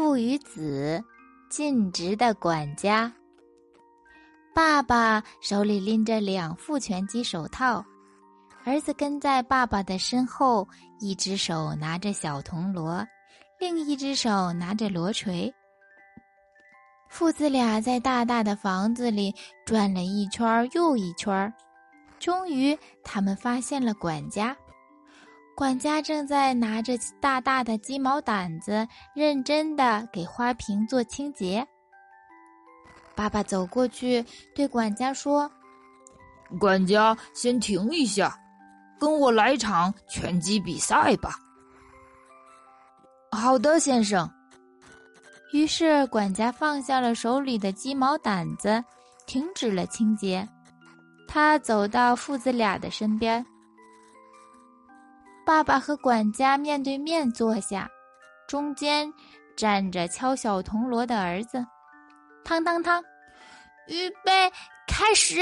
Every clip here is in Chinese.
父与子，尽职的管家。爸爸手里拎着两副拳击手套，儿子跟在爸爸的身后，一只手拿着小铜锣，另一只手拿着锣锤。父子俩在大大的房子里转了一圈又一圈，终于他们发现了管家。管家正在拿着大大的鸡毛掸子，认真的给花瓶做清洁。爸爸走过去对管家说：“管家，先停一下，跟我来场拳击比赛吧。”“好的，先生。”于是管家放下了手里的鸡毛掸子，停止了清洁。他走到父子俩的身边。爸爸和管家面对面坐下，中间站着敲小铜锣的儿子。汤汤汤，预备，开始。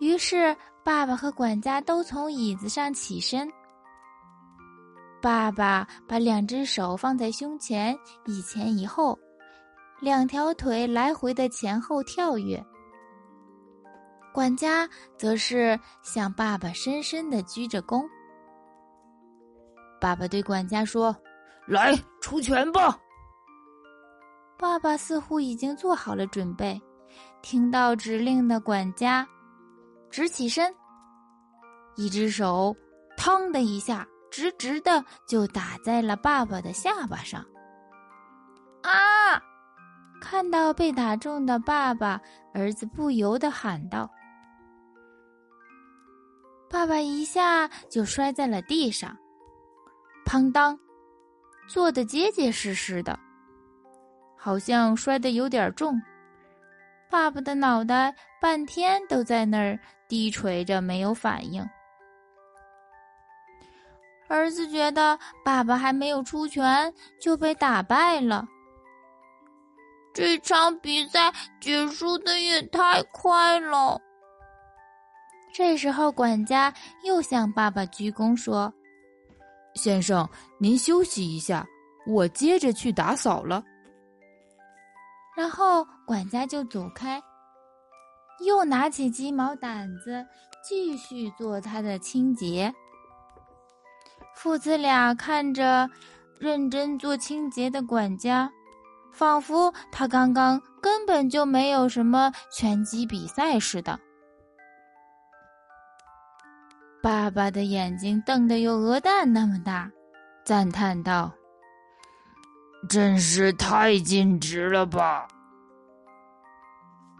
于是爸爸和管家都从椅子上起身。爸爸把两只手放在胸前，一前一后，两条腿来回的前后跳跃。管家则是向爸爸深深的鞠着躬。爸爸对管家说：“来，出拳吧。”爸爸似乎已经做好了准备，听到指令的管家直起身，一只手“嘡”的一下，直直的就打在了爸爸的下巴上。啊！看到被打中的爸爸，儿子不由得喊道。爸爸一下就摔在了地上，砰当，坐得结结实实的，好像摔得有点重。爸爸的脑袋半天都在那儿低垂着，没有反应。儿子觉得爸爸还没有出拳就被打败了，这场比赛结束的也太快了。这时候，管家又向爸爸鞠躬说：“先生，您休息一下，我接着去打扫了。”然后管家就走开，又拿起鸡毛掸子继续做他的清洁。父子俩看着认真做清洁的管家，仿佛他刚刚根本就没有什么拳击比赛似的。爸爸的眼睛瞪得有鹅蛋那么大，赞叹道：“真是太尽职了吧！”